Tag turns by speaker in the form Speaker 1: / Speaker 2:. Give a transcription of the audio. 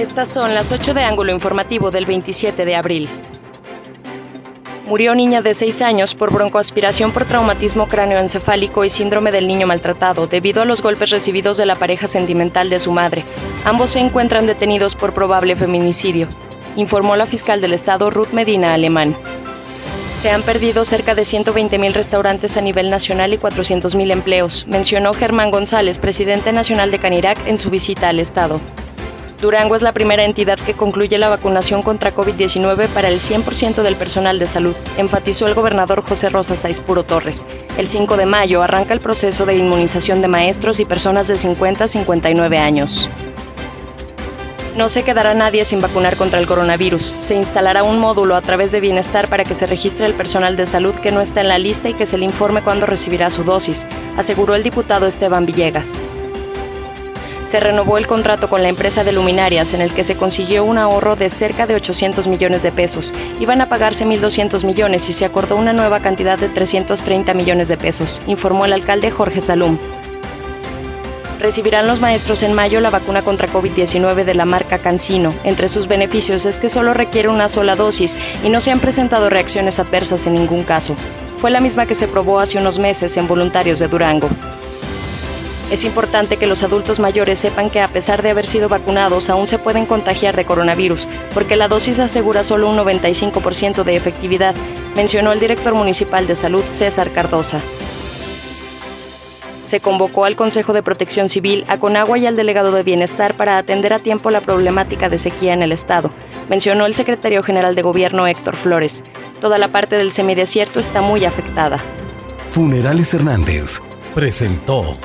Speaker 1: Estas son las 8 de ángulo informativo del 27 de abril. Murió niña de 6 años por broncoaspiración por traumatismo cráneoencefálico y síndrome del niño maltratado debido a los golpes recibidos de la pareja sentimental de su madre. Ambos se encuentran detenidos por probable feminicidio, informó la fiscal del estado Ruth Medina Alemán. Se han perdido cerca de 120.000 restaurantes a nivel nacional y 400.000 empleos, mencionó Germán González, presidente nacional de Canirac, en su visita al estado. Durango es la primera entidad que concluye la vacunación contra COVID-19 para el 100% del personal de salud, enfatizó el gobernador José Rosa Puro Torres. El 5 de mayo arranca el proceso de inmunización de maestros y personas de 50 a 59 años. No se quedará nadie sin vacunar contra el coronavirus. Se instalará un módulo a través de Bienestar para que se registre el personal de salud que no está en la lista y que se le informe cuándo recibirá su dosis, aseguró el diputado Esteban Villegas se renovó el contrato con la empresa de luminarias en el que se consiguió un ahorro de cerca de 800 millones de pesos. Iban a pagarse 1.200 millones y se acordó una nueva cantidad de 330 millones de pesos, informó el alcalde Jorge Salum. Recibirán los maestros en mayo la vacuna contra COVID-19 de la marca Cancino. Entre sus beneficios es que solo requiere una sola dosis y no se han presentado reacciones adversas en ningún caso. Fue la misma que se probó hace unos meses en voluntarios de Durango. Es importante que los adultos mayores sepan que a pesar de haber sido vacunados aún se pueden contagiar de coronavirus, porque la dosis asegura solo un 95% de efectividad, mencionó el director municipal de salud César Cardosa. Se convocó al Consejo de Protección Civil, a Conagua y al delegado de Bienestar para atender a tiempo la problemática de sequía en el estado, mencionó el secretario general de Gobierno Héctor Flores. Toda la parte del semidesierto está muy afectada.
Speaker 2: Funerales Hernández presentó